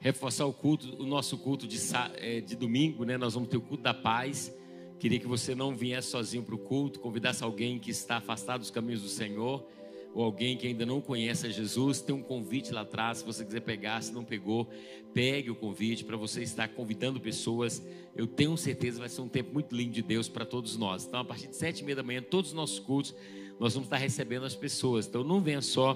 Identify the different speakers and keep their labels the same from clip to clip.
Speaker 1: reforçar o culto, o nosso culto de, é, de domingo, né? Nós vamos ter o culto da paz. Queria que você não viesse sozinho para o culto, convidasse alguém que está afastado dos caminhos do Senhor, ou alguém que ainda não conhece a Jesus. Tem um convite lá atrás, se você quiser pegar, se não pegou, pegue o convite para você estar convidando pessoas. Eu tenho certeza que vai ser um tempo muito lindo de Deus para todos nós. Então, a partir de sete e meia da manhã, todos os nossos cultos, nós vamos estar recebendo as pessoas. Então, não venha só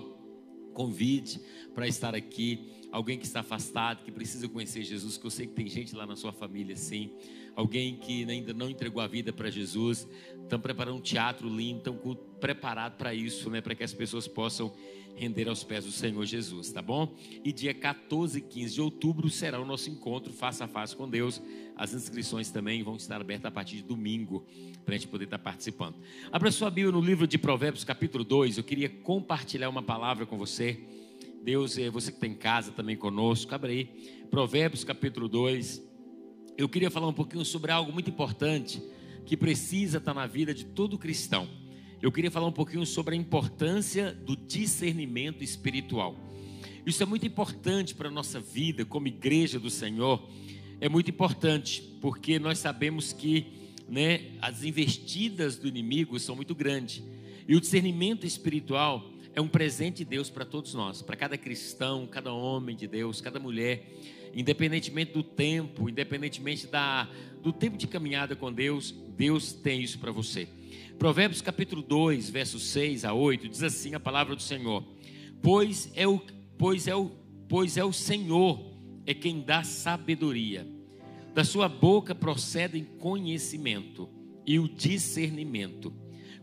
Speaker 1: convite para estar aqui alguém que está afastado, que precisa conhecer Jesus, que eu sei que tem gente lá na sua família assim, alguém que ainda não entregou a vida para Jesus, estão preparando um teatro lindo, estão preparado para isso, né, para que as pessoas possam render aos pés do Senhor Jesus, tá bom? E dia 14 e 15 de outubro será o nosso encontro face a face com Deus. As inscrições também vão estar abertas a partir de domingo, para a gente poder estar participando. Abra sua Bíblia no livro de Provérbios, capítulo 2. Eu queria compartilhar uma palavra com você Deus, é você que está em casa também conosco, abre aí. Provérbios capítulo 2. Eu queria falar um pouquinho sobre algo muito importante que precisa estar na vida de todo cristão. Eu queria falar um pouquinho sobre a importância do discernimento espiritual. Isso é muito importante para a nossa vida como igreja do Senhor. É muito importante porque nós sabemos que né, as investidas do inimigo são muito grandes. E o discernimento espiritual é um presente de Deus para todos nós, para cada cristão, cada homem de Deus, cada mulher, independentemente do tempo, independentemente da, do tempo de caminhada com Deus, Deus tem isso para você. Provérbios capítulo 2, versos 6 a 8, diz assim a palavra do Senhor: Pois é o, pois é o, pois é o Senhor é quem dá sabedoria. Da sua boca procedem conhecimento e o discernimento.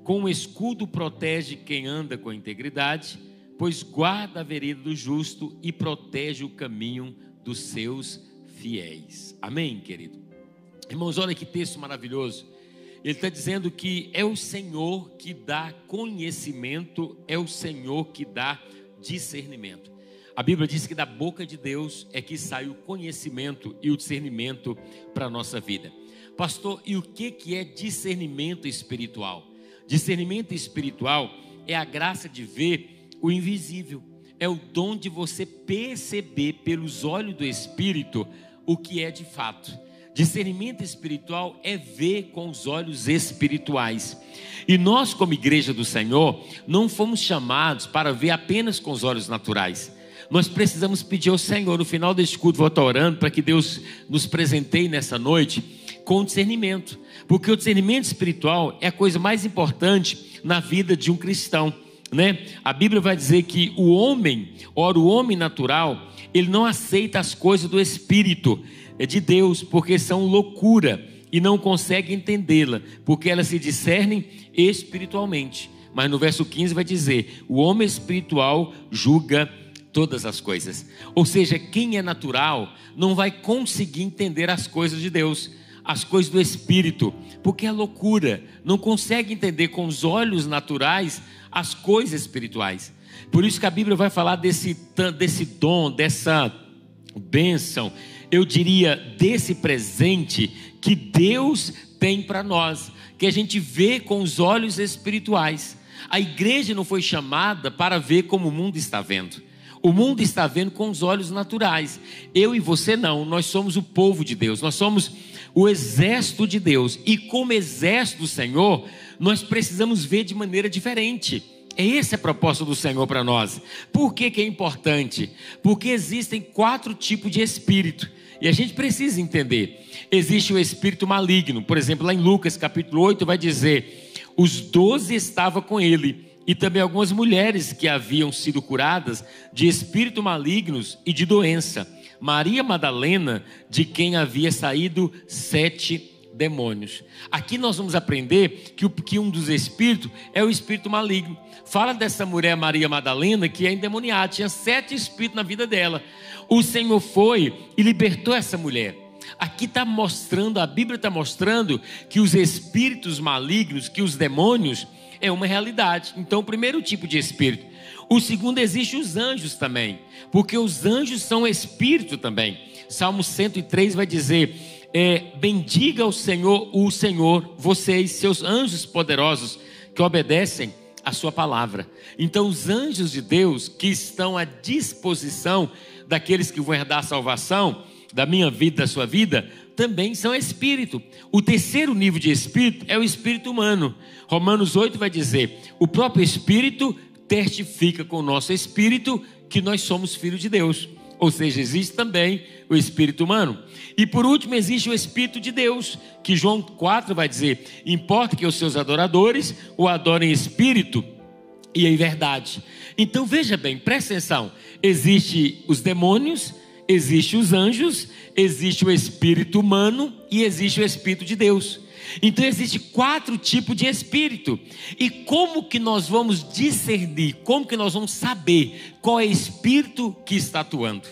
Speaker 1: Com o escudo protege quem anda com integridade, pois guarda a vereda do justo e protege o caminho dos seus fiéis. Amém, querido? Irmãos, olha que texto maravilhoso. Ele está dizendo que é o Senhor que dá conhecimento, é o Senhor que dá discernimento. A Bíblia diz que da boca de Deus é que sai o conhecimento e o discernimento para a nossa vida. Pastor, e o que, que é discernimento espiritual? Discernimento espiritual é a graça de ver o invisível, é o dom de você perceber pelos olhos do Espírito o que é de fato. Discernimento espiritual é ver com os olhos espirituais. E nós, como igreja do Senhor, não fomos chamados para ver apenas com os olhos naturais. Nós precisamos pedir ao Senhor, no final deste culto, vou estar orando para que Deus nos presenteie nessa noite com discernimento, porque o discernimento espiritual é a coisa mais importante na vida de um cristão. Né? A Bíblia vai dizer que o homem, ora, o homem natural, ele não aceita as coisas do Espírito é de Deus, porque são loucura e não consegue entendê-la, porque elas se discernem espiritualmente. Mas no verso 15 vai dizer: o homem espiritual julga todas as coisas. Ou seja, quem é natural não vai conseguir entender as coisas de Deus as coisas do espírito, porque é loucura, não consegue entender com os olhos naturais as coisas espirituais. Por isso que a Bíblia vai falar desse, desse dom, dessa bênção, eu diria, desse presente que Deus tem para nós, que a gente vê com os olhos espirituais. A igreja não foi chamada para ver como o mundo está vendo. O mundo está vendo com os olhos naturais. Eu e você não, nós somos o povo de Deus, nós somos o exército de Deus. E como exército do Senhor, nós precisamos ver de maneira diferente. É essa a proposta do Senhor para nós. Por que, que é importante? Porque existem quatro tipos de espírito. E a gente precisa entender. Existe o espírito maligno. Por exemplo, lá em Lucas capítulo 8 vai dizer: os doze estavam com ele. E também algumas mulheres que haviam sido curadas de espírito malignos e de doença. Maria Madalena, de quem havia saído sete demônios. Aqui nós vamos aprender que, um dos espíritos é o espírito maligno. Fala dessa mulher Maria Madalena que é endemoniada, tinha sete espíritos na vida dela. O Senhor foi e libertou essa mulher. Aqui está mostrando, a Bíblia está mostrando que os espíritos malignos, que os demônios, é uma realidade. Então, o primeiro tipo de espírito. O segundo, existe os anjos também, porque os anjos são espírito também. Salmo 103 vai dizer: é, Bendiga o Senhor, o Senhor, vocês, seus anjos poderosos, que obedecem a sua palavra. Então, os anjos de Deus que estão à disposição daqueles que vão herdar a salvação, da minha vida, da sua vida, também são espírito. O terceiro nível de espírito é o espírito humano. Romanos 8 vai dizer: o próprio espírito testifica com o nosso espírito que nós somos filhos de Deus. Ou seja, existe também o espírito humano. E por último, existe o espírito de Deus, que João 4 vai dizer: importa que os seus adoradores o adorem em espírito e em verdade. Então veja bem, presta atenção: existe os demônios, existe os anjos, existe o espírito humano e existe o espírito de Deus. Então existe quatro tipos de espírito. E como que nós vamos discernir? Como que nós vamos saber qual é o espírito que está atuando?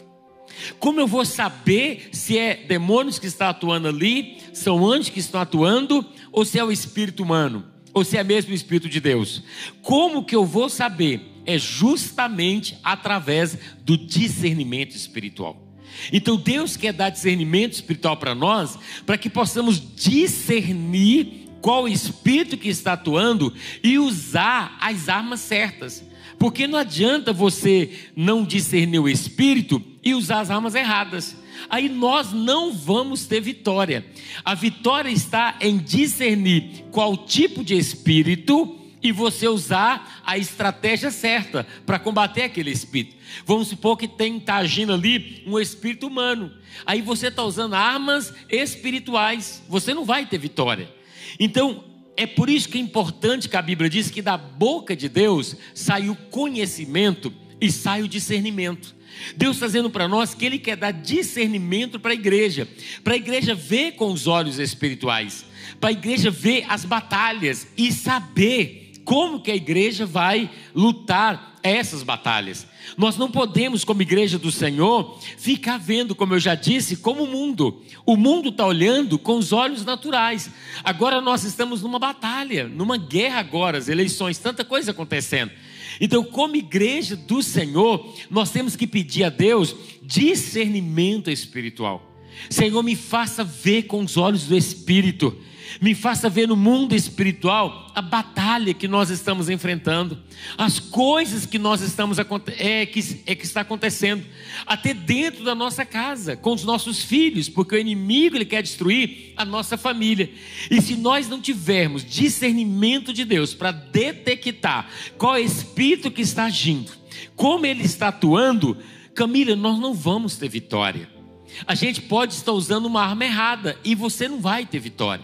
Speaker 1: Como eu vou saber se é demônios que estão atuando ali, são anjos que estão atuando, ou se é o espírito humano, ou se é mesmo o espírito de Deus? Como que eu vou saber? É justamente através do discernimento espiritual. Então Deus quer dar discernimento espiritual para nós, para que possamos discernir qual espírito que está atuando e usar as armas certas. Porque não adianta você não discernir o espírito e usar as armas erradas. Aí nós não vamos ter vitória. A vitória está em discernir qual tipo de espírito e você usar a estratégia certa para combater aquele espírito. Vamos supor que tem está agindo ali um espírito humano. Aí você está usando armas espirituais. Você não vai ter vitória. Então é por isso que é importante que a Bíblia diz que da boca de Deus sai o conhecimento e sai o discernimento. Deus está dizendo para nós que Ele quer dar discernimento para a igreja, para a igreja ver com os olhos espirituais, para a igreja ver as batalhas e saber como que a igreja vai lutar essas batalhas. Nós não podemos, como igreja do Senhor, ficar vendo, como eu já disse, como o mundo. O mundo está olhando com os olhos naturais. Agora nós estamos numa batalha, numa guerra agora, as eleições, tanta coisa acontecendo. Então, como igreja do Senhor, nós temos que pedir a Deus discernimento espiritual. Senhor, me faça ver com os olhos do Espírito me faça ver no mundo espiritual a batalha que nós estamos enfrentando, as coisas que nós estamos é, que, é que está acontecendo, até dentro da nossa casa, com os nossos filhos, porque o inimigo ele quer destruir a nossa família. E se nós não tivermos discernimento de Deus para detectar qual é espírito que está agindo, como ele está atuando, Camila, nós não vamos ter vitória. A gente pode estar usando uma arma errada e você não vai ter vitória.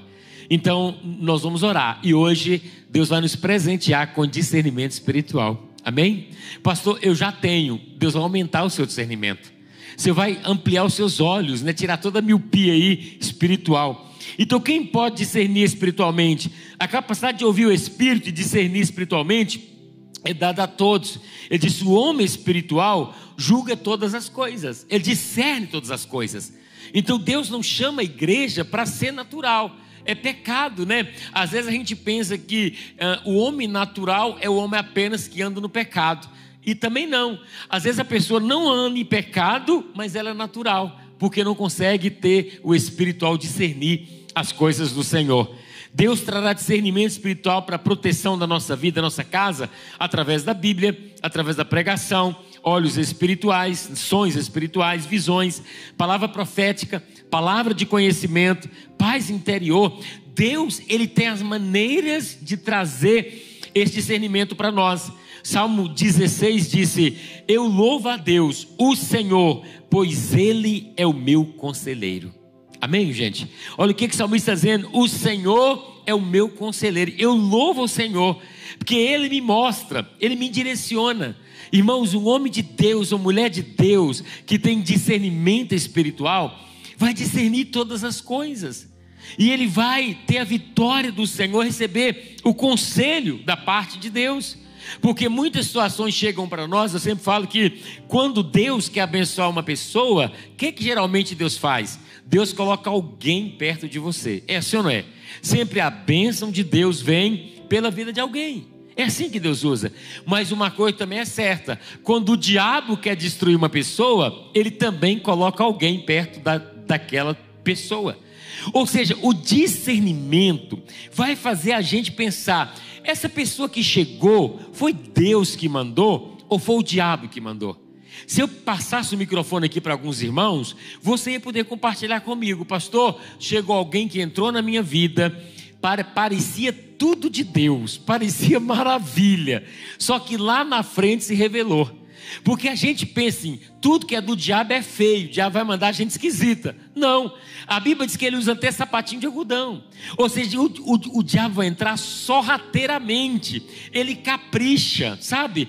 Speaker 1: Então, nós vamos orar e hoje Deus vai nos presentear com discernimento espiritual. Amém? Pastor, eu já tenho. Deus vai aumentar o seu discernimento. Você vai ampliar os seus olhos, né? tirar toda a miopia aí espiritual. Então, quem pode discernir espiritualmente? A capacidade de ouvir o Espírito e discernir espiritualmente é dada a todos. Ele disse: o homem espiritual julga todas as coisas, ele discerne todas as coisas. Então, Deus não chama a igreja para ser natural é pecado, né? Às vezes a gente pensa que uh, o homem natural é o homem apenas que anda no pecado. E também não. Às vezes a pessoa não anda em pecado, mas ela é natural, porque não consegue ter o espiritual discernir as coisas do Senhor. Deus trará discernimento espiritual para a proteção da nossa vida, da nossa casa, através da Bíblia, através da pregação, olhos espirituais, sonhos espirituais, visões, palavra profética, palavra de conhecimento, paz interior. Deus, ele tem as maneiras de trazer esse discernimento para nós. Salmo 16 disse: Eu louvo a Deus, o Senhor, pois Ele é o meu conselheiro. Amém, gente? Olha o que, que o salmista está dizendo: O Senhor é o meu conselheiro. Eu louvo o Senhor, porque Ele me mostra, Ele me direciona. Irmãos, um homem de Deus, uma mulher de Deus, que tem discernimento espiritual, vai discernir todas as coisas. E ele vai ter a vitória do Senhor, receber o conselho da parte de Deus. Porque muitas situações chegam para nós, eu sempre falo que quando Deus quer abençoar uma pessoa, o que, que geralmente Deus faz? Deus coloca alguém perto de você. É assim ou não é? Sempre a bênção de Deus vem pela vida de alguém. É assim que Deus usa. Mas uma coisa também é certa: quando o diabo quer destruir uma pessoa, ele também coloca alguém perto da, daquela pessoa. Ou seja, o discernimento vai fazer a gente pensar: essa pessoa que chegou, foi Deus que mandou ou foi o diabo que mandou? Se eu passasse o microfone aqui para alguns irmãos, você ia poder compartilhar comigo, pastor. Chegou alguém que entrou na minha vida, parecia tudo de Deus, parecia maravilha, só que lá na frente se revelou. Porque a gente pensa em tudo que é do diabo é feio, o diabo vai mandar gente esquisita. Não, a Bíblia diz que ele usa até sapatinho de algodão. Ou seja, o, o, o diabo vai entrar sorrateiramente, ele capricha, sabe?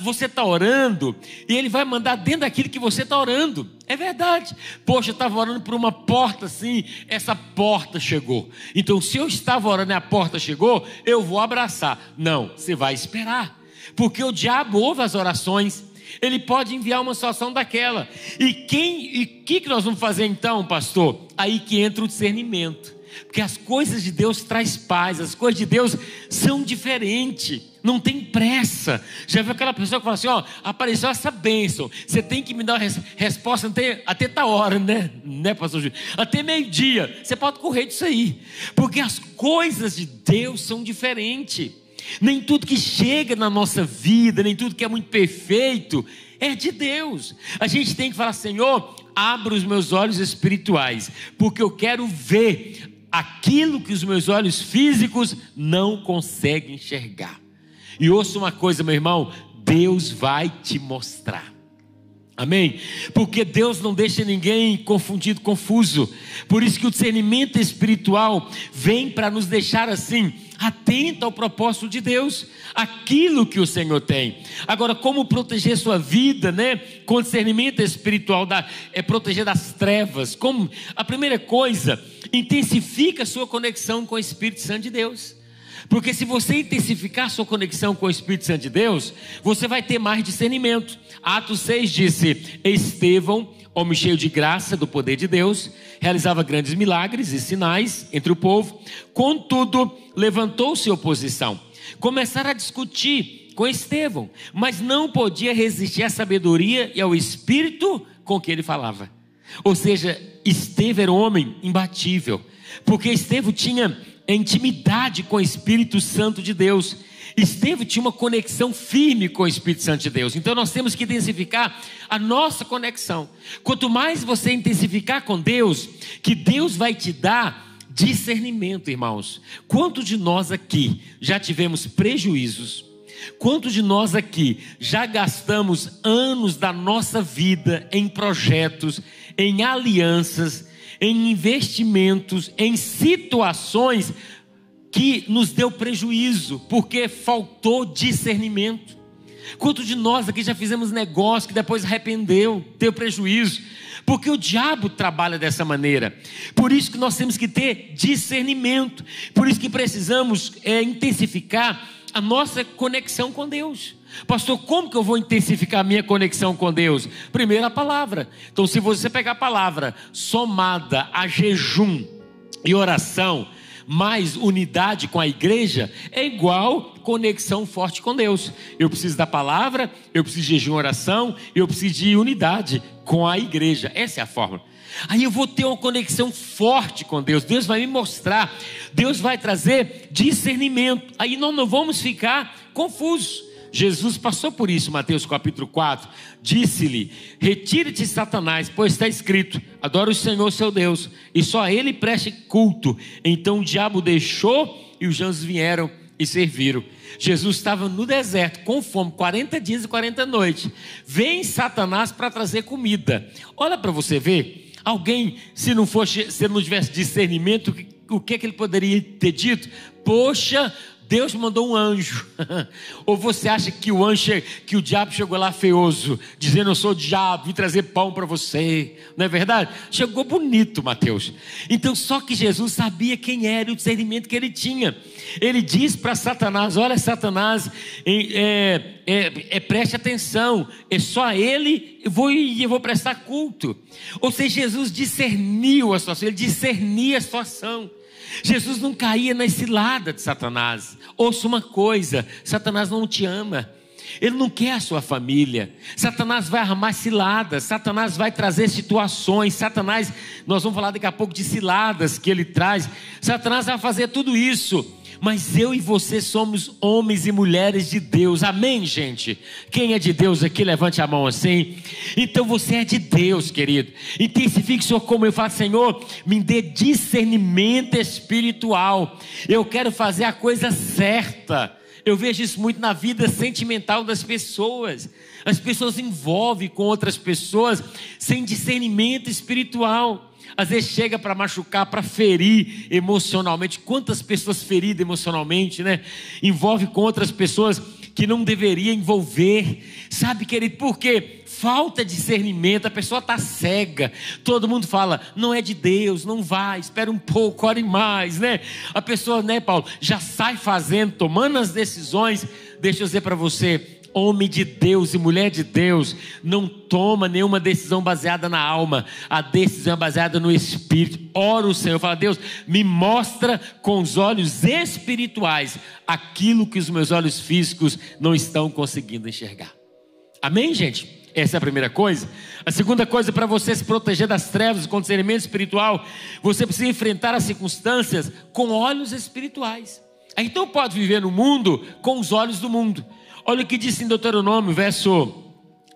Speaker 1: Você está orando e ele vai mandar dentro daquilo que você está orando. É verdade. Poxa, eu estava orando por uma porta assim, essa porta chegou. Então, se eu estava orando e a porta chegou, eu vou abraçar. Não, você vai esperar. Porque o diabo ouve as orações ele pode enviar uma situação daquela. E quem e que que nós vamos fazer então, pastor? Aí que entra o discernimento. Porque as coisas de Deus traz paz, as coisas de Deus são diferentes, não tem pressa. Já viu aquela pessoa que fala assim: ó, apareceu essa bênção, você tem que me dar uma res resposta até, até tal hora, né? né, pastor Júlio? Até meio-dia, você pode correr disso aí, porque as coisas de Deus são diferentes. Nem tudo que chega na nossa vida, nem tudo que é muito perfeito, é de Deus. A gente tem que falar, Senhor, abra os meus olhos espirituais, porque eu quero ver aquilo que os meus olhos físicos não conseguem enxergar. E ouça uma coisa, meu irmão, Deus vai te mostrar. Amém? Porque Deus não deixa ninguém confundido, confuso. Por isso que o discernimento espiritual vem para nos deixar assim, atento ao propósito de Deus, aquilo que o Senhor tem. Agora, como proteger sua vida, né? Com discernimento espiritual, da, é proteger das trevas. Como a primeira coisa, intensifica sua conexão com o Espírito Santo de Deus. Porque se você intensificar sua conexão com o Espírito Santo de Deus, você vai ter mais discernimento. Atos 6 disse: Estevão, homem cheio de graça do poder de Deus, realizava grandes milagres e sinais entre o povo, contudo, levantou-se oposição. Começaram a discutir com Estevão, mas não podia resistir à sabedoria e ao espírito com que ele falava. Ou seja, Estevão era um homem imbatível, porque Estevão tinha intimidade com o Espírito Santo de Deus. Estevão tinha uma conexão firme com o Espírito Santo de Deus. Então nós temos que intensificar a nossa conexão. Quanto mais você intensificar com Deus, que Deus vai te dar discernimento, irmãos. Quantos de nós aqui já tivemos prejuízos? Quantos de nós aqui já gastamos anos da nossa vida em projetos, em alianças, em investimentos, em situações que nos deu prejuízo, porque faltou discernimento. Quantos de nós aqui já fizemos negócio que depois arrependeu, deu prejuízo? Porque o diabo trabalha dessa maneira. Por isso que nós temos que ter discernimento. Por isso que precisamos é, intensificar a nossa conexão com Deus. Pastor, como que eu vou intensificar a minha conexão com Deus? Primeiro a palavra. Então, se você pegar a palavra somada a jejum e oração, mais unidade com a igreja, é igual conexão forte com Deus. Eu preciso da palavra, eu preciso de jejum oração, eu preciso de unidade com a igreja. Essa é a fórmula. Aí eu vou ter uma conexão forte com Deus. Deus vai me mostrar, Deus vai trazer discernimento. Aí nós não vamos ficar confusos. Jesus passou por isso, Mateus capítulo 4. Disse-lhe: Retire-te, Satanás, pois está escrito: Adora o Senhor seu Deus, e só a ele preste culto. Então o diabo deixou e os anjos vieram e serviram. Jesus estava no deserto com fome, 40 dias e 40 noites. Vem Satanás para trazer comida. Olha para você ver. Alguém, se não fosse, se não tivesse discernimento, o que, que, que ele poderia ter dito? Poxa, Deus mandou um anjo. Ou você acha que o anjo, que o diabo chegou lá feioso, dizendo eu sou o diabo, vim trazer pão para você. Não é verdade? Chegou bonito, Mateus. Então só que Jesus sabia quem era e o discernimento que ele tinha. Ele diz para Satanás: Olha, Satanás, é, é, é, preste atenção, é só ele eu vou, eu vou prestar culto. Ou seja, Jesus discerniu a situação, ele discernia a situação. Jesus não caía na cilada de Satanás. Ouça uma coisa: Satanás não te ama. Ele não quer a sua família. Satanás vai armar ciladas, Satanás vai trazer situações, Satanás, nós vamos falar daqui a pouco de ciladas que ele traz. Satanás vai fazer tudo isso mas eu e você somos homens e mulheres de Deus, amém, gente? Quem é de Deus aqui, levante a mão assim. Então você é de Deus, querido. Intensifique seu como eu falo, Senhor, me dê discernimento espiritual. Eu quero fazer a coisa certa. Eu vejo isso muito na vida sentimental das pessoas. As pessoas envolvem com outras pessoas sem discernimento espiritual às vezes chega para machucar, para ferir emocionalmente. Quantas pessoas feridas emocionalmente, né? Envolve com outras pessoas que não deveria envolver. Sabe, querido, por quê? Falta discernimento, a pessoa está cega. Todo mundo fala, não é de Deus, não vai, espera um pouco, ore mais, né? A pessoa, né, Paulo, já sai fazendo, tomando as decisões. Deixa eu dizer para você, homem de Deus e mulher de Deus não toma nenhuma decisão baseada na alma, a decisão é baseada no espírito. Ora o Senhor, fala: Deus, me mostra com os olhos espirituais aquilo que os meus olhos físicos não estão conseguindo enxergar. Amém, gente? Essa é a primeira coisa. A segunda coisa, para você se proteger das trevas, com discernimento espiritual, você precisa enfrentar as circunstâncias com olhos espirituais. Então pode viver no mundo com os olhos do mundo. Olha o que diz em Deuteronômio, verso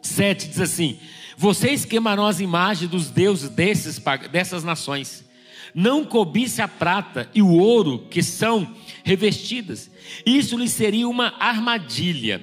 Speaker 1: 7, diz assim: Vocês queimarão as imagens dos deuses desses, dessas nações. Não cobice a prata e o ouro que são revestidas. Isso lhe seria uma armadilha.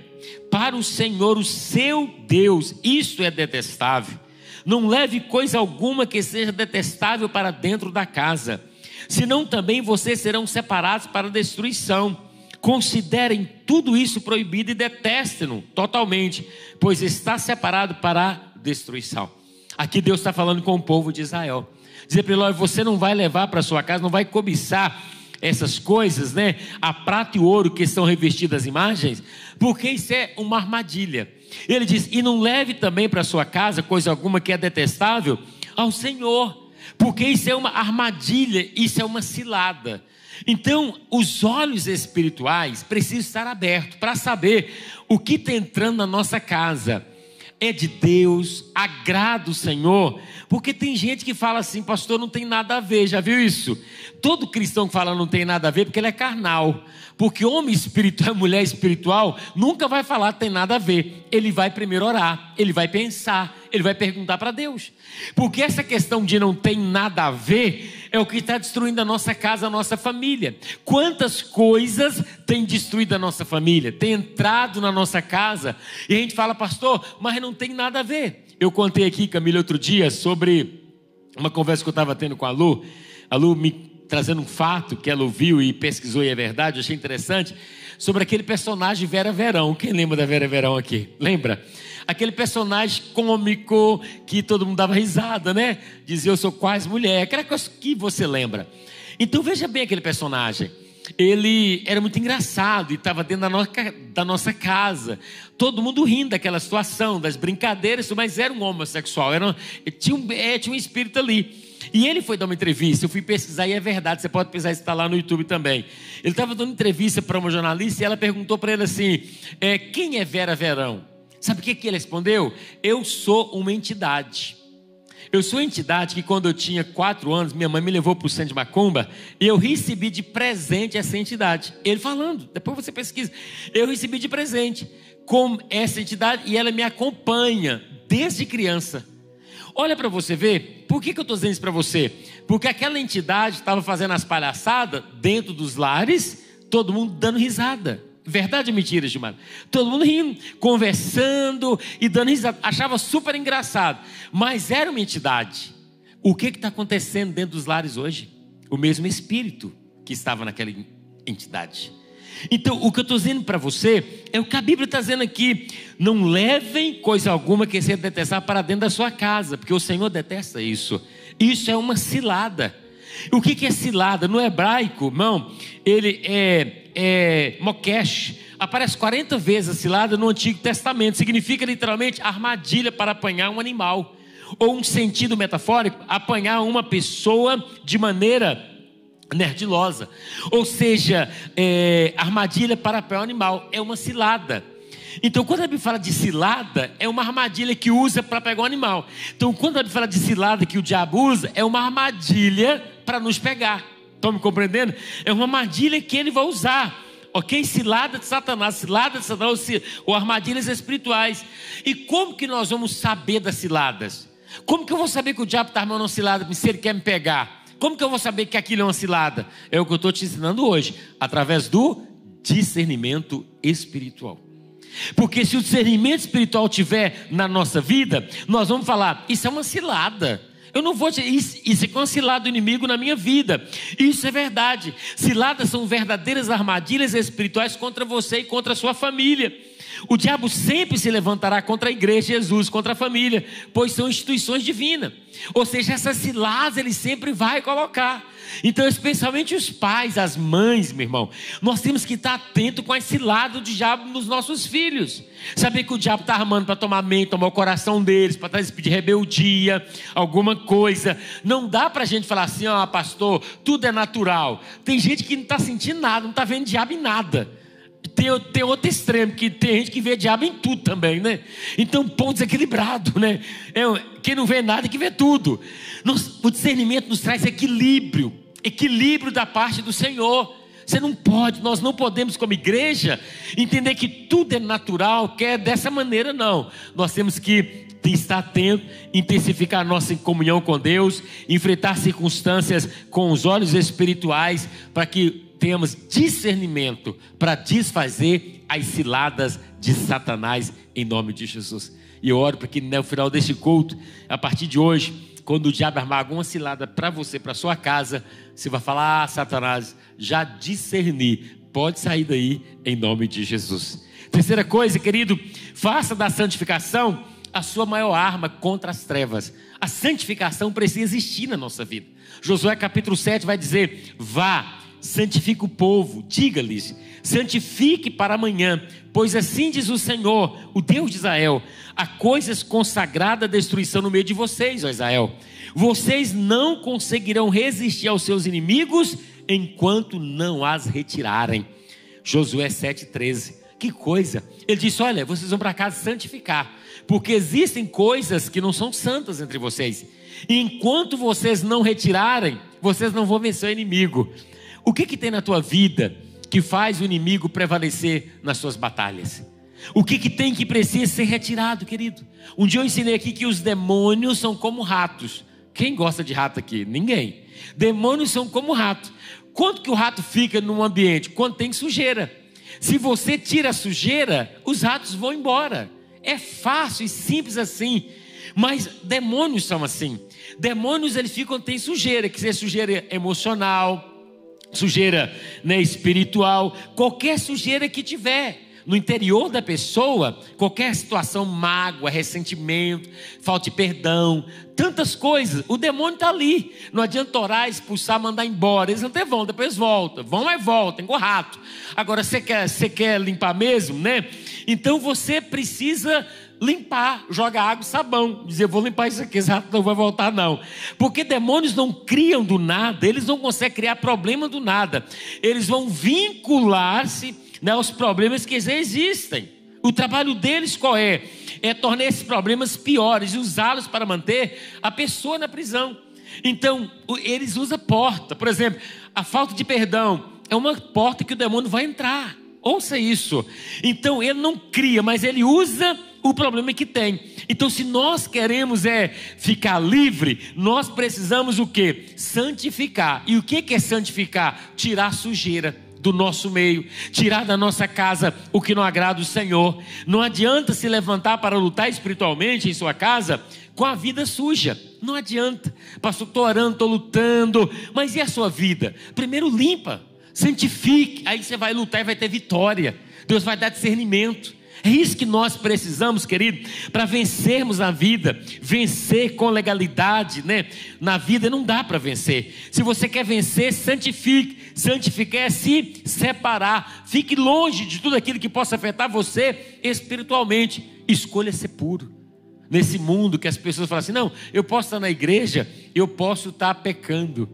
Speaker 1: Para o Senhor, o seu Deus, isso é detestável. Não leve coisa alguma que seja detestável para dentro da casa, senão também vocês serão separados para destruição considerem tudo isso proibido e detestem-no totalmente, pois está separado para a destruição. Aqui Deus está falando com o povo de Israel. Dizer para ele: você não vai levar para sua casa, não vai cobiçar essas coisas, né? A prata e o ouro que estão revestidas as imagens, porque isso é uma armadilha. Ele diz: e não leve também para sua casa coisa alguma que é detestável ao Senhor, porque isso é uma armadilha, isso é uma cilada. Então, os olhos espirituais precisam estar abertos para saber o que está entrando na nossa casa. É de Deus, agrada o Senhor, porque tem gente que fala assim, pastor, não tem nada a ver, já viu isso? Todo cristão que fala não tem nada a ver, porque ele é carnal. Porque homem espiritual, mulher espiritual, nunca vai falar tem nada a ver. Ele vai primeiro orar, ele vai pensar, ele vai perguntar para Deus. Porque essa questão de não tem nada a ver é o que está destruindo a nossa casa, a nossa família. Quantas coisas tem destruído a nossa família, tem entrado na nossa casa, e a gente fala, pastor, mas não tem nada a ver. Eu contei aqui, Camila, outro dia, sobre uma conversa que eu estava tendo com a Lu. A Lu me trazendo um fato que ela ouviu e pesquisou e é verdade, eu achei interessante, sobre aquele personagem Vera Verão. Quem lembra da Vera Verão aqui? Lembra? Aquele personagem cômico que todo mundo dava risada, né? Dizia eu sou quase mulher, aquela coisa que você lembra. Então veja bem aquele personagem. Ele era muito engraçado e estava dentro da nossa, da nossa casa. Todo mundo rindo daquela situação, das brincadeiras, mas era um homossexual, era tinha, um, é, tinha um espírito ali. E ele foi dar uma entrevista, eu fui pesquisar e é verdade, você pode pesquisar, está lá no YouTube também. Ele estava dando entrevista para uma jornalista e ela perguntou para ele assim: é, quem é Vera Verão? Sabe o que, que ele respondeu? Eu sou uma entidade. Eu sou uma entidade que quando eu tinha quatro anos, minha mãe me levou para o centro de Macumba e eu recebi de presente essa entidade. Ele falando, depois você pesquisa. Eu recebi de presente com essa entidade e ela me acompanha desde criança. Olha para você ver, por que, que eu estou dizendo isso para você? Porque aquela entidade estava fazendo as palhaçadas dentro dos lares, todo mundo dando risada. Verdade ou mentira, Gilmar? Todo mundo rindo, conversando e dando risada. Achava super engraçado. Mas era uma entidade. O que está acontecendo dentro dos lares hoje? O mesmo espírito que estava naquela entidade. Então, o que eu estou dizendo para você é o que a Bíblia está dizendo aqui. Não levem coisa alguma que seja detestar para dentro da sua casa, porque o Senhor detesta isso. Isso é uma cilada. O que, que é cilada? No hebraico, irmão, ele é, é mokesh. Aparece 40 vezes a cilada no Antigo Testamento. Significa literalmente armadilha para apanhar um animal. Ou um sentido metafórico, apanhar uma pessoa de maneira nerdilosa. Ou seja, é, armadilha para apanhar um animal. É uma cilada. Então, quando a Bíblia fala de cilada, é uma armadilha que usa para pegar o um animal. Então, quando a Bíblia fala de cilada que o diabo usa, é uma armadilha para nos pegar. Estão me compreendendo? É uma armadilha que ele vai usar. Ok? Cilada de Satanás, cilada de Satanás, ou armadilhas espirituais. E como que nós vamos saber das ciladas? Como que eu vou saber que o diabo está armando uma cilada se ele quer me pegar? Como que eu vou saber que aquilo é uma cilada? É o que eu estou te ensinando hoje, através do discernimento espiritual. Porque se o discernimento espiritual tiver na nossa vida, nós vamos falar: isso é uma cilada. Eu não vou isso, isso é uma cilada do inimigo na minha vida. Isso é verdade. Ciladas são verdadeiras armadilhas espirituais contra você e contra a sua família. O diabo sempre se levantará contra a igreja de Jesus, contra a família, pois são instituições divinas. Ou seja, essas ciladas ele sempre vai colocar. Então, especialmente os pais, as mães, meu irmão, nós temos que estar atento com esse lado do diabo nos nossos filhos. Saber que o diabo está armando para tomar mente, tomar o coração deles, para pedir rebeldia, alguma coisa. Não dá para a gente falar assim, ó, oh, pastor, tudo é natural. Tem gente que não está sentindo nada, não está vendo diabo em nada. Tem, tem outro extremo, que tem gente que vê diabo em tudo também, né? Então, ponto desequilibrado, né? É, quem não vê nada, que vê tudo. Nos, o discernimento nos traz equilíbrio equilíbrio da parte do Senhor. Você não pode, nós não podemos, como igreja, entender que tudo é natural, que é dessa maneira, não. Nós temos que estar atento, intensificar a nossa comunhão com Deus, enfrentar circunstâncias com os olhos espirituais, para que tenhamos discernimento para desfazer as ciladas de Satanás, em nome de Jesus. E eu oro para que no final deste culto, a partir de hoje, quando o diabo armar alguma cilada para você, para sua casa, você vai falar: Ah, Satanás, já discerni, pode sair daí em nome de Jesus. Terceira coisa, querido, faça da santificação a sua maior arma contra as trevas. A santificação precisa existir na nossa vida. Josué capítulo 7 vai dizer: Vá, santifique o povo, diga-lhes, santifique para amanhã, pois assim diz o Senhor, o Deus de Israel: há coisas consagradas à destruição no meio de vocês, ó Israel. Vocês não conseguirão resistir aos seus inimigos enquanto não as retirarem. Josué 7,13. Que coisa! Ele disse: Olha, vocês vão para casa santificar, porque existem coisas que não são santas entre vocês. E enquanto vocês não retirarem, vocês não vão vencer o inimigo. O que, que tem na tua vida que faz o inimigo prevalecer nas suas batalhas? O que, que tem que precisa ser retirado, querido? Um dia eu ensinei aqui que os demônios são como ratos. Quem gosta de rato aqui? Ninguém. Demônios são como rato. Quanto que o rato fica num ambiente? Quando tem sujeira. Se você tira a sujeira, os ratos vão embora. É fácil e simples assim. Mas demônios são assim. Demônios eles ficam tem sujeira, que seja sujeira emocional, sujeira né, espiritual, qualquer sujeira que tiver no interior da pessoa, qualquer situação, mágoa, ressentimento, falta de perdão, tantas coisas, o demônio está ali. Não adianta orar, expulsar, mandar embora. Eles até vão, depois voltam. Vão e voltam, igual rato. Agora, você quer, você quer limpar mesmo, né? Então você precisa limpar, joga água e sabão, dizer, vou limpar isso aqui, esse rato não vai voltar não. Porque demônios não criam do nada, eles não conseguem criar problema do nada. Eles vão vincular-se né, os problemas que já existem. O trabalho deles qual é? É tornar esses problemas piores e usá-los para manter a pessoa na prisão. Então, eles usam porta. Por exemplo, a falta de perdão é uma porta que o demônio vai entrar. Ouça isso. Então, ele não cria, mas ele usa o problema que tem. Então, se nós queremos é ficar livre, nós precisamos o que? Santificar. E o que é santificar? Tirar sujeira do nosso meio, tirar da nossa casa o que não agrada o Senhor. Não adianta se levantar para lutar espiritualmente em sua casa com a vida suja. Não adianta. Pastor, estou orando, estou lutando. Mas e a sua vida? Primeiro limpa. Santifique, aí você vai lutar e vai ter vitória. Deus vai dar discernimento. É isso que nós precisamos, querido, para vencermos na vida, vencer com legalidade, né? Na vida não dá para vencer. Se você quer vencer, santifique. Santificar é se separar. Fique longe de tudo aquilo que possa afetar você espiritualmente. Escolha ser puro. Nesse mundo que as pessoas falam assim: não, eu posso estar na igreja, eu posso estar pecando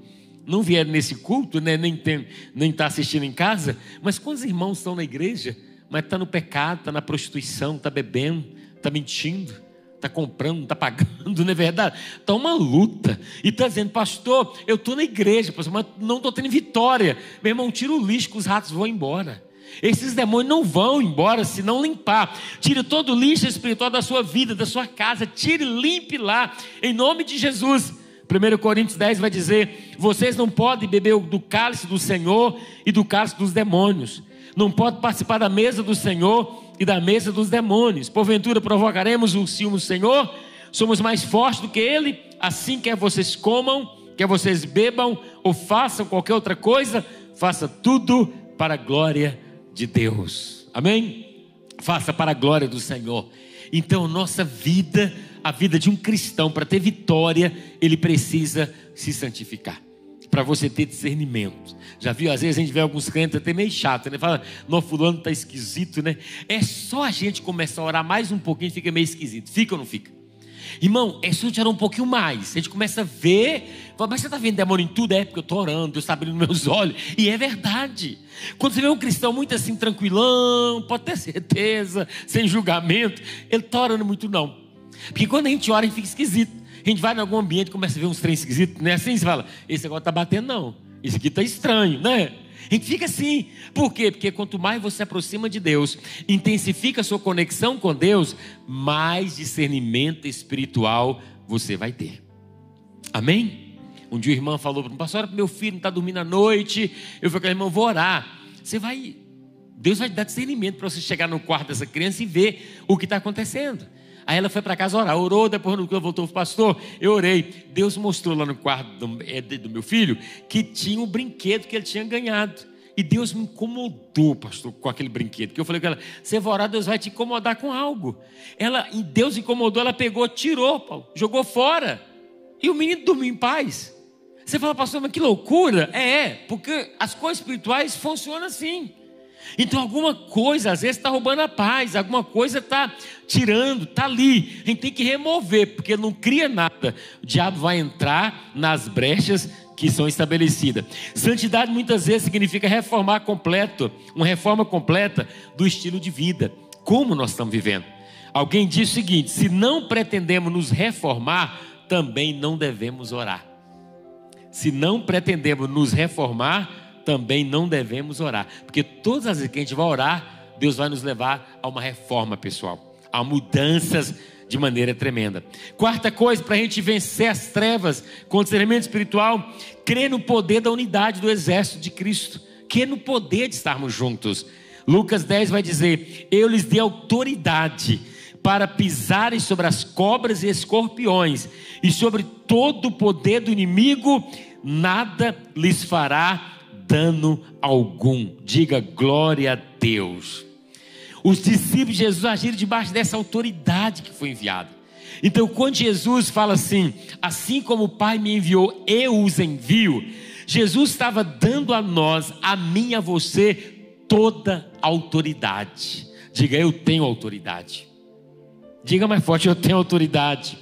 Speaker 1: não vieram nesse culto, né? nem está nem tá assistindo em casa, mas quantos irmãos estão na igreja, mas está no pecado, está na prostituição, está bebendo, está mentindo, está comprando, está pagando, não é verdade? Está uma luta. E está dizendo, pastor, eu estou na igreja, pastor, mas não estou tendo vitória. Meu irmão, tira o lixo que os ratos vão embora. Esses demônios não vão embora se não limpar. Tire todo o lixo espiritual da sua vida, da sua casa. Tire, limpe lá, em nome de Jesus. 1 Coríntios 10 vai dizer: Vocês não podem beber do cálice do Senhor e do cálice dos demônios. Não podem participar da mesa do Senhor e da mesa dos demônios. Porventura provocaremos o ciúme do Senhor? Somos mais fortes do que Ele? Assim quer vocês comam, quer vocês bebam ou façam qualquer outra coisa, faça tudo para a glória de Deus. Amém? Faça para a glória do Senhor. Então, nossa vida a vida de um cristão, para ter vitória, ele precisa se santificar. Para você ter discernimento. Já viu? Às vezes a gente vê alguns crentes até meio chato, né? Fala, não, fulano está esquisito, né? É só a gente começar a orar mais um pouquinho, fica meio esquisito. Fica ou não fica? Irmão, é só a gente orar um pouquinho mais. A gente começa a ver. Fala, mas você está vendo demônio em tudo? É porque eu estou orando, Deus está abrindo meus olhos. E é verdade. Quando você vê um cristão muito assim, tranquilão, pode ter certeza, sem julgamento, ele está orando muito, não. Porque quando a gente ora, a gente fica esquisito. A gente vai em algum ambiente e começa a ver uns trem esquisitos, não é assim? Você fala, esse negócio está batendo, não. Isso aqui está estranho, né? A gente fica assim. Por quê? Porque quanto mais você aproxima de Deus, intensifica a sua conexão com Deus, mais discernimento espiritual você vai ter. Amém? Um dia o irmão falou para mim, pastor, meu filho não está dormindo à noite. Eu falei, irmão, vou orar. Você vai, Deus vai te dar discernimento para você chegar no quarto dessa criança e ver o que está acontecendo. Aí ela foi para casa orar, orou, depois eu voltou, pastor, eu orei. Deus mostrou lá no quarto do, é, do meu filho que tinha um brinquedo que ele tinha ganhado. E Deus me incomodou, pastor, com aquele brinquedo. Que eu falei com ela: você vai orar, Deus vai te incomodar com algo. Ela, Deus incomodou, ela pegou, tirou, Paulo, jogou fora. E o menino dormiu em paz. Você fala, pastor, mas que loucura. É, é, porque as coisas espirituais funcionam assim. Então, alguma coisa, às vezes, está roubando a paz, alguma coisa está tirando, está ali. A gente tem que remover, porque não cria nada. O diabo vai entrar nas brechas que são estabelecidas. Santidade muitas vezes significa reformar completo, uma reforma completa do estilo de vida, como nós estamos vivendo. Alguém diz o seguinte: se não pretendemos nos reformar, também não devemos orar. Se não pretendemos nos reformar, também não devemos orar, porque todas as vezes que a gente vai orar, Deus vai nos levar a uma reforma pessoal, a mudanças de maneira tremenda. Quarta coisa, para a gente vencer as trevas com o discernimento espiritual, crer no poder da unidade do exército de Cristo, crer no poder de estarmos juntos. Lucas 10 vai dizer: Eu lhes dei autoridade para pisarem sobre as cobras e escorpiões, e sobre todo o poder do inimigo, nada lhes fará dano algum. Diga glória a Deus. Os discípulos de Jesus agiram debaixo dessa autoridade que foi enviada. Então, quando Jesus fala assim, assim como o Pai me enviou, eu os envio, Jesus estava dando a nós, a mim, a você, toda a autoridade. Diga, eu tenho autoridade. Diga mais forte, eu tenho autoridade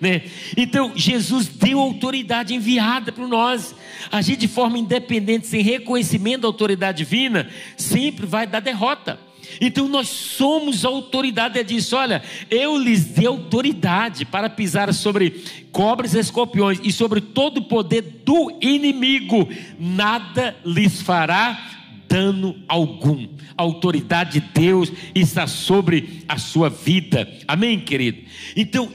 Speaker 1: né? Então, Jesus deu autoridade enviada para nós. Agir de forma independente, sem reconhecimento da autoridade divina, sempre vai dar derrota. Então nós somos a autoridade, é disso. Olha, eu lhes dei autoridade para pisar sobre cobras e escorpiões e sobre todo o poder do inimigo, nada lhes fará dano algum. A autoridade de Deus está sobre a sua vida. Amém, querido? Então,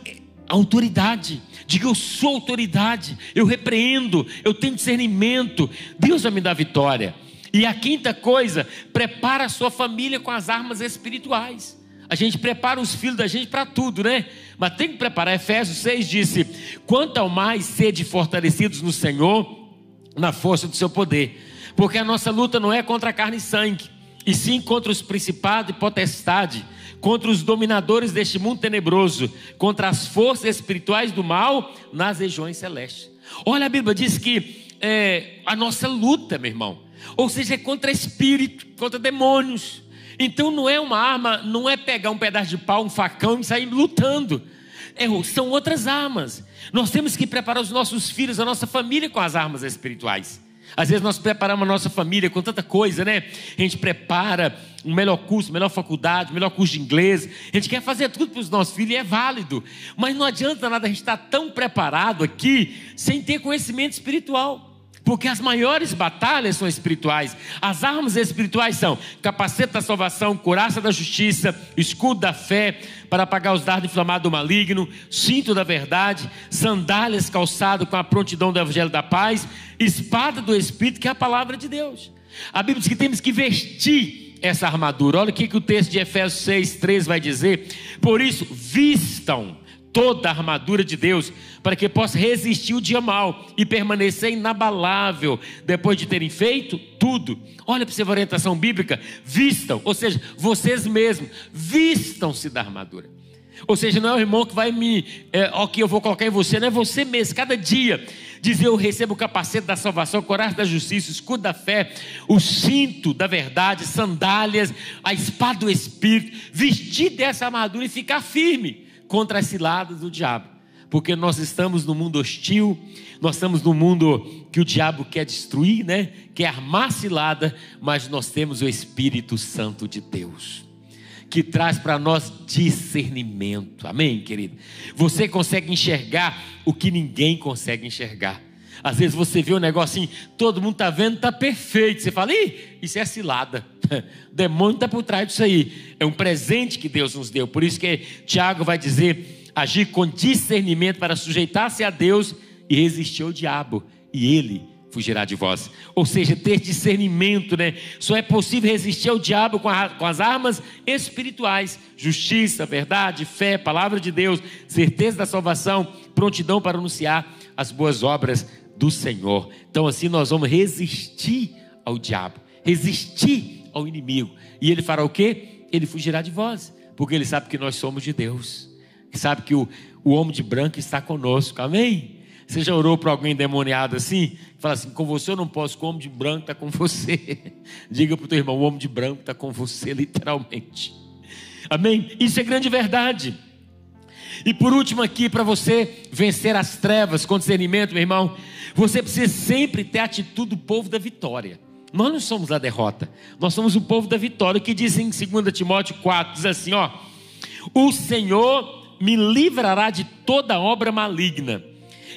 Speaker 1: autoridade. Diga, eu sou autoridade, eu repreendo, eu tenho discernimento. Deus vai me dar vitória. E a quinta coisa, prepara a sua família com as armas espirituais. A gente prepara os filhos da gente para tudo, né? Mas tem que preparar. Efésios 6 disse: Quanto ao mais sede fortalecidos no Senhor, na força do seu poder. Porque a nossa luta não é contra carne e sangue, e sim contra os principados e potestade, contra os dominadores deste mundo tenebroso, contra as forças espirituais do mal nas regiões celestes. Olha, a Bíblia diz que é, a nossa luta, meu irmão, ou seja, é contra espírito, contra demônios. Então não é uma arma, não é pegar um pedaço de pau, um facão e sair lutando. É, são outras armas. Nós temos que preparar os nossos filhos, a nossa família com as armas espirituais. Às vezes nós preparamos a nossa família com tanta coisa, né? A gente prepara um melhor curso, melhor faculdade, melhor curso de inglês. A gente quer fazer tudo para os nossos filhos e é válido. Mas não adianta nada a gente estar tão preparado aqui sem ter conhecimento espiritual. Porque as maiores batalhas são espirituais. As armas espirituais são capacete da salvação, coraça da justiça, escudo da fé, para apagar os dardos inflamados do maligno, cinto da verdade, sandálias calçado com a prontidão do evangelho da paz, espada do Espírito, que é a palavra de Deus. A Bíblia diz que temos que vestir essa armadura. Olha o que, que o texto de Efésios 6, 3 vai dizer. Por isso, vistam toda a armadura de Deus, para que possa resistir o dia mal e permanecer inabalável depois de terem feito tudo. Olha para você a orientação bíblica: vistam, ou seja, vocês mesmos, vistam-se da armadura. Ou seja, não é o irmão que vai me, é, que eu vou colocar em você, não é você mesmo, cada dia. Dizer eu recebo o capacete da salvação, coragem da justiça, escudo da fé, o cinto da verdade, sandálias, a espada do Espírito, vestir dessa armadura e ficar firme contra as ciladas do diabo. Porque nós estamos no mundo hostil, nós estamos no mundo que o diabo quer destruir, né? Quer armar cilada, mas nós temos o Espírito Santo de Deus que traz para nós discernimento. Amém, querido? Você consegue enxergar o que ninguém consegue enxergar. Às vezes você vê um negócio assim, todo mundo está vendo, está perfeito. Você fala, ih, isso é cilada. O demônio está por trás disso aí. É um presente que Deus nos deu. Por isso que Tiago vai dizer: agir com discernimento para sujeitar-se a Deus e resistir ao diabo, e ele fugirá de vós. Ou seja, ter discernimento, né? Só é possível resistir ao diabo com, a, com as armas espirituais: justiça, verdade, fé, palavra de Deus, certeza da salvação, prontidão para anunciar as boas obras do Senhor. Então, assim, nós vamos resistir ao diabo, resistir ao inimigo. E ele fará o quê? Ele fugirá de vós, porque ele sabe que nós somos de Deus, sabe que o, o homem de branco está conosco, amém? Você já orou para alguém endemoniado assim? Fala assim: com você eu não posso, com o homem de branco está com você. Diga para o teu irmão: o homem de branco está com você, literalmente. Amém? Isso é grande verdade. E por último, aqui, para você vencer as trevas com discernimento, meu irmão, você precisa sempre ter a atitude do povo da vitória. Nós não somos a derrota, nós somos o povo da vitória, que diz em 2 Timóteo 4, diz assim: ó, o Senhor me livrará de toda obra maligna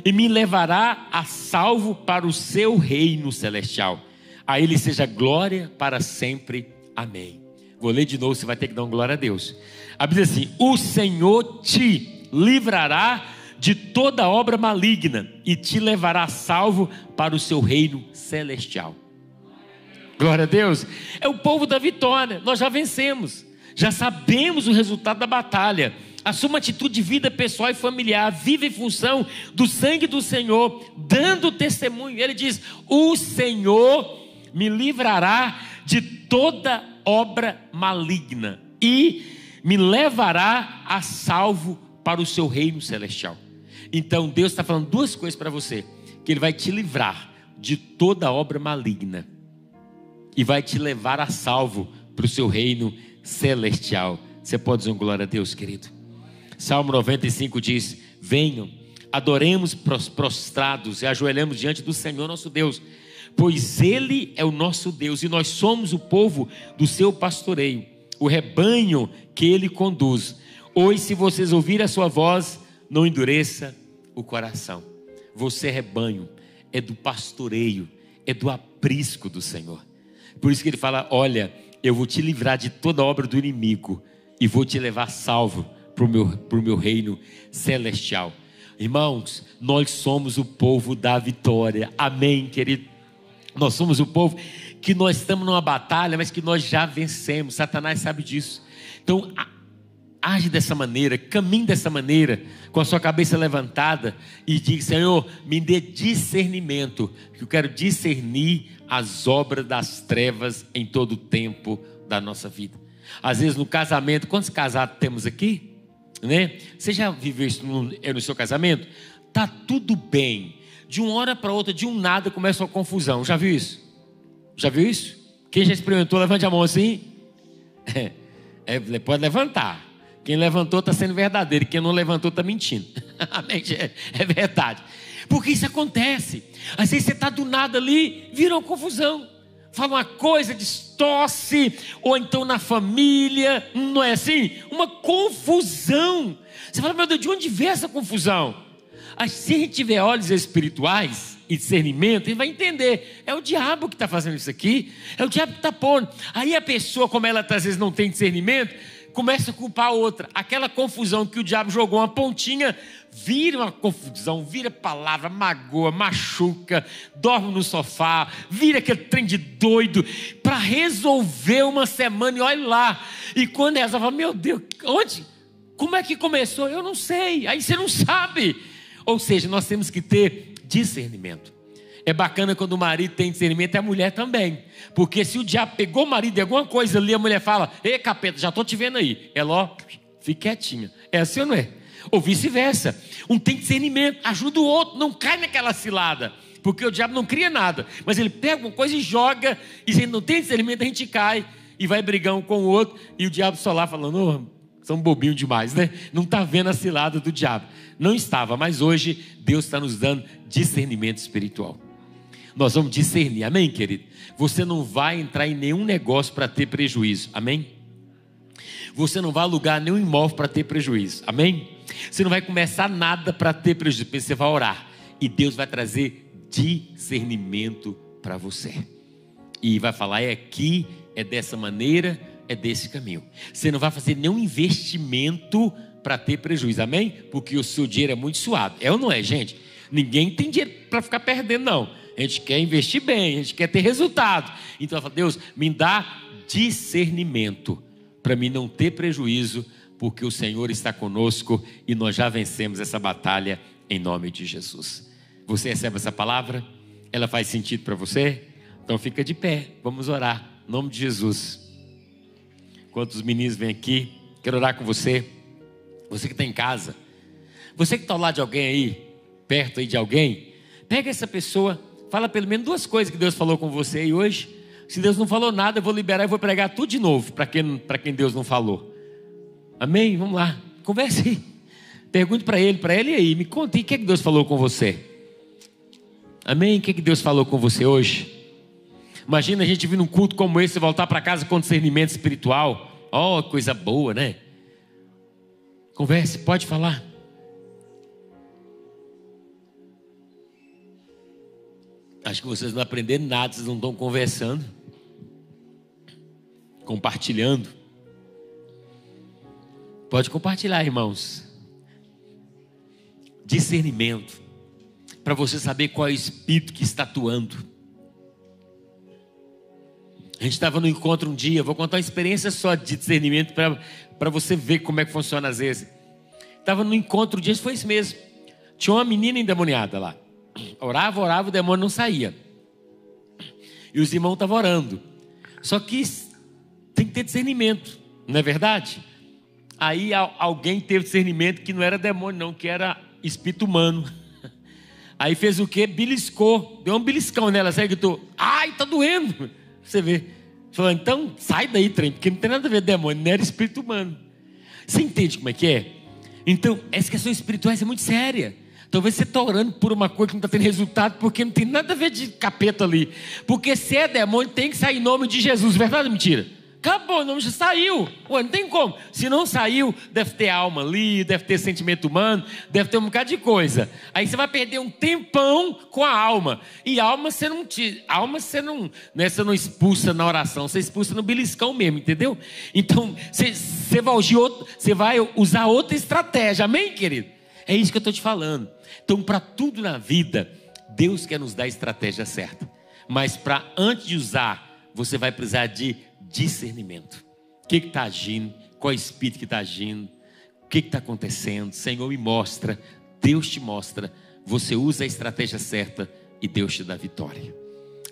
Speaker 1: e me levará a salvo para o seu reino celestial. A Ele seja glória para sempre. Amém. Vou ler de novo, você vai ter que dar uma glória a Deus. A Bíblia diz assim: O Senhor te livrará de toda obra maligna e te levará salvo para o seu reino celestial. Glória a Deus. É o povo da vitória. Nós já vencemos. Já sabemos o resultado da batalha. Assuma uma atitude de vida pessoal e familiar. Vive em função do sangue do Senhor, dando testemunho. Ele diz: O Senhor me livrará de toda obra maligna e me levará a salvo para o seu reino celestial. Então Deus está falando duas coisas para você: que Ele vai te livrar de toda obra maligna e vai te levar a salvo para o seu reino celestial. Você pode dizer glória a Deus, querido? Salmo 95 diz: Venham, adoremos prostrados e ajoelhemos diante do Senhor nosso Deus, pois Ele é o nosso Deus e nós somos o povo do seu pastoreio, o rebanho que Ele conduz. Hoje, se vocês ouvirem a sua voz, não endureça o coração. Você, rebanho, é do pastoreio, é do aprisco do Senhor. Por isso que ele fala: Olha, eu vou te livrar de toda obra do inimigo e vou te levar salvo para o meu, meu reino celestial. Irmãos, nós somos o povo da vitória. Amém, querido. Nós somos o povo que nós estamos numa batalha, mas que nós já vencemos. Satanás sabe disso. Então, age dessa maneira, caminhe dessa maneira, com a sua cabeça levantada e diga: Senhor, me dê discernimento, que eu quero discernir as obras das trevas em todo o tempo da nossa vida. Às vezes no casamento, quantos casados temos aqui? Né? Você já viveu isso no, é no seu casamento? Tá tudo bem. De uma hora para outra, de um nada, começa uma confusão. Já viu isso? Já viu isso? Quem já experimentou, levante a mão assim. É, é, pode levantar. Quem levantou está sendo verdadeiro, quem não levantou está mentindo. É, é verdade. Porque isso acontece. Às vezes você está do nada ali, vira uma confusão. Fala uma coisa, distorce, ou então na família, não é assim? Uma confusão. Você fala, meu Deus, de onde vem essa confusão? Se a gente tiver olhos espirituais e discernimento, gente vai entender. É o diabo que está fazendo isso aqui, é o diabo que está pondo. Aí a pessoa, como ela às vezes não tem discernimento, começa a culpar a outra. Aquela confusão que o diabo jogou uma pontinha, vira uma confusão, vira palavra, magoa, machuca, dorme no sofá, vira aquele trem de doido para resolver uma semana e olha lá. E quando ela fala, meu Deus, onde? Como é que começou? Eu não sei. Aí você não sabe. Ou seja, nós temos que ter discernimento. É bacana quando o marido tem discernimento e a mulher também. Porque se o diabo pegou o marido de alguma coisa ali, a mulher fala: Ei, capeta, já estou te vendo aí. Ela, ó, fique quietinha. É assim ou não é? Ou vice-versa. Um tem discernimento, ajuda o outro, não cai naquela cilada. Porque o diabo não cria nada. Mas ele pega uma coisa e joga, e se não tem discernimento, a gente cai e vai brigar um com o outro, e o diabo só lá falando: oh, são bobinho demais, né? Não está vendo a cilada do diabo. Não estava, mas hoje Deus está nos dando discernimento espiritual. Nós vamos discernir, amém, querido? Você não vai entrar em nenhum negócio para ter prejuízo, amém? Você não vai alugar nenhum imóvel para ter prejuízo, amém? Você não vai começar nada para ter prejuízo, você vai orar e Deus vai trazer discernimento para você. E vai falar: é aqui, é dessa maneira, é desse caminho. Você não vai fazer nenhum investimento para ter prejuízo, amém? Porque o seu dinheiro é muito suave. É ou não é, gente? Ninguém tem dinheiro para ficar perdendo, não a gente quer investir bem, a gente quer ter resultado. Então, falo, Deus, me dá discernimento para mim não ter prejuízo, porque o Senhor está conosco e nós já vencemos essa batalha em nome de Jesus. Você recebe essa palavra? Ela faz sentido para você? Então fica de pé, vamos orar, em nome de Jesus. Enquanto os meninos vêm aqui, quero orar com você. Você que está em casa, você que está ao lado de alguém aí, perto aí de alguém, pega essa pessoa Fala pelo menos duas coisas que Deus falou com você aí hoje. Se Deus não falou nada, eu vou liberar e vou pregar tudo de novo para quem, quem Deus não falou. Amém? Vamos lá. Converse aí. Pergunte para ele, para ele aí. Me conte o que, é que Deus falou com você. Amém? O que, é que Deus falou com você hoje? Imagina a gente vir num culto como esse e voltar para casa com discernimento espiritual. Oh, coisa boa, né? Converse, pode falar. Acho que vocês não aprenderam nada, vocês não estão conversando, compartilhando. Pode compartilhar, irmãos. Discernimento, para você saber qual é o espírito que está atuando. A gente estava no encontro um dia, vou contar uma experiência só de discernimento para você ver como é que funciona às vezes. Estava no encontro um dia, foi isso mesmo. Tinha uma menina endemoniada lá. Orava, orava, o demônio não saía. E os irmãos estavam orando. Só que tem que ter discernimento, não é verdade? Aí alguém teve discernimento que não era demônio, não, que era espírito humano. Aí fez o que? Beliscou, deu um beliscão nela, sabe? Gritou: Ai, tá doendo. Você vê. Falou, então sai daí, trem, porque não tem nada a ver demônio, não era espírito humano. Você entende como é que é? Então, essa questão espiritual é muito séria. Talvez você está orando por uma coisa que não está tendo resultado, porque não tem nada a ver de capeta ali. Porque se é demônio, tem que sair em nome de Jesus. Verdade ou mentira? Acabou, o nome já saiu. Ué, não tem como. Se não saiu, deve ter alma ali, deve ter sentimento humano, deve ter um bocado de coisa. Aí você vai perder um tempão com a alma. E alma você não te, alma você não, né, você não expulsa na oração, você expulsa no beliscão mesmo, entendeu? Então, você, você vai usar outra estratégia. Amém, querido? É isso que eu estou te falando. Então, para tudo na vida, Deus quer nos dar a estratégia certa. Mas para antes de usar, você vai precisar de discernimento. O que está agindo? Qual é o espírito que está agindo? O que está acontecendo? Senhor, me mostra. Deus te mostra. Você usa a estratégia certa e Deus te dá vitória.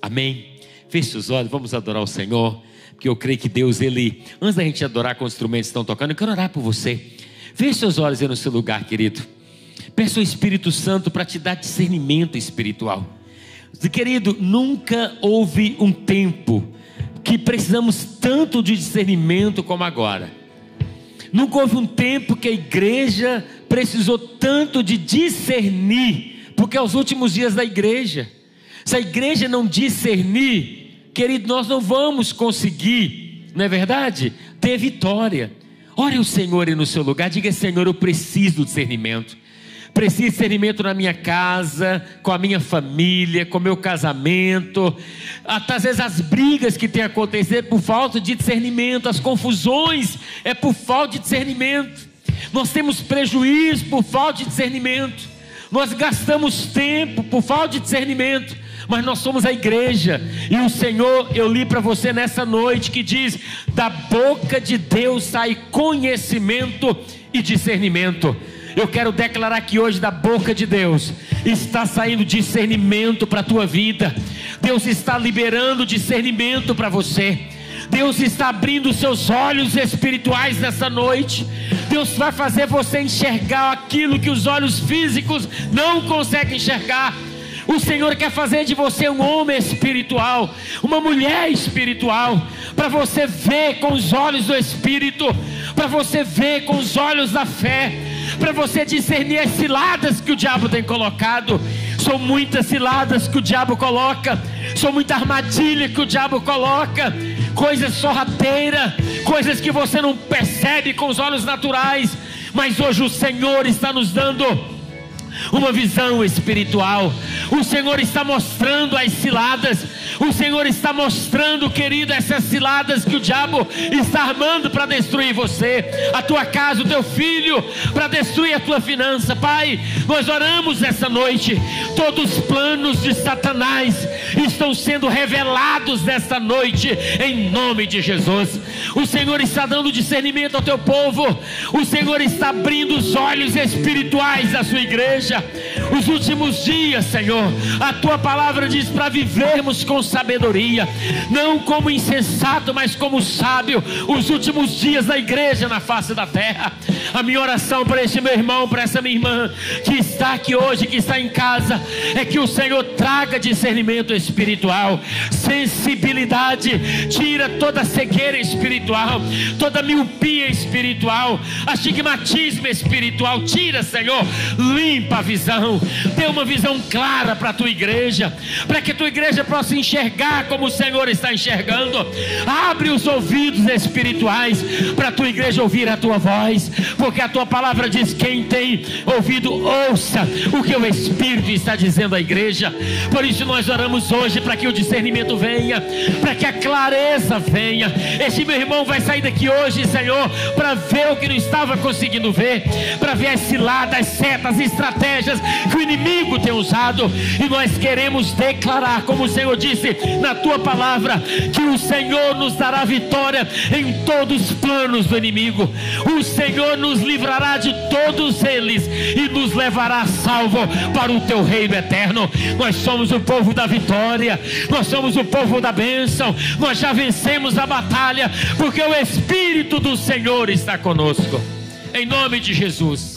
Speaker 1: Amém? Feche os olhos, vamos adorar o Senhor. Porque eu creio que Deus, Ele, antes da gente adorar com os instrumentos que estão tocando, eu quero orar por você. Feche seus olhos aí no seu lugar, querido. Peça o Espírito Santo para te dar discernimento espiritual. Querido, nunca houve um tempo que precisamos tanto de discernimento como agora. Nunca houve um tempo que a igreja precisou tanto de discernir, porque é os últimos dias da igreja. Se a igreja não discernir, querido, nós não vamos conseguir, não é verdade? Ter vitória. Ore o Senhor no seu lugar, diga: Senhor, eu preciso do discernimento preciso de discernimento na minha casa, com a minha família, com o meu casamento. Até às vezes as brigas que têm acontecido é por falta de discernimento, as confusões é por falta de discernimento. Nós temos prejuízo por falta de discernimento. Nós gastamos tempo por falta de discernimento mas nós somos a igreja, e o Senhor, eu li para você nessa noite, que diz: da boca de Deus sai conhecimento e discernimento. Eu quero declarar que hoje da boca de Deus está saindo discernimento para a tua vida. Deus está liberando discernimento para você. Deus está abrindo seus olhos espirituais nessa noite. Deus vai fazer você enxergar aquilo que os olhos físicos não conseguem enxergar. O Senhor quer fazer de você um homem espiritual, uma mulher espiritual, para você ver com os olhos do Espírito, para você ver com os olhos da fé para você discernir as ciladas que o diabo tem colocado. São muitas ciladas que o diabo coloca, são muita armadilha que o diabo coloca, coisas sorrateiras, coisas que você não percebe com os olhos naturais, mas hoje o Senhor está nos dando uma visão espiritual. O Senhor está mostrando as ciladas. O Senhor está mostrando, querido, essas ciladas que o diabo está armando para destruir você, a tua casa, o teu filho, para destruir a tua finança. Pai, nós oramos essa noite. Todos os planos de Satanás estão sendo revelados nesta noite, em nome de Jesus. O Senhor está dando discernimento ao teu povo. O Senhor está abrindo os olhos espirituais da sua igreja. Os últimos dias, Senhor, a tua palavra diz para vivermos com sabedoria, não como insensato, mas como sábio. Os últimos dias da igreja na face da terra. A minha oração para este meu irmão, para essa minha irmã que está aqui hoje, que está em casa, é que o Senhor traga discernimento espiritual, sensibilidade, tira toda cegueira espiritual, toda miopia espiritual, astigmatismo espiritual, tira, Senhor, limpa a visão, dê uma visão clara para a tua igreja, para que a tua igreja possa enxergar como o Senhor está enxergando. Abre os ouvidos espirituais para a tua igreja ouvir a tua voz, porque a tua palavra diz: quem tem ouvido, ouça o que o Espírito está dizendo à igreja. Por isso nós oramos hoje para que o discernimento venha, para que a clareza venha. Este meu irmão vai sair daqui hoje, Senhor, para ver o que não estava conseguindo ver, para ver as ciladas, as setas, estratégias que o inimigo tem usado, e nós queremos declarar, como o Senhor disse na tua palavra, que o Senhor nos dará vitória em todos os planos do inimigo, o Senhor nos livrará de todos eles e nos levará salvo para o teu reino eterno. Nós somos o povo da vitória, nós somos o povo da bênção, nós já vencemos a batalha, porque o Espírito do Senhor está conosco. Em nome de Jesus.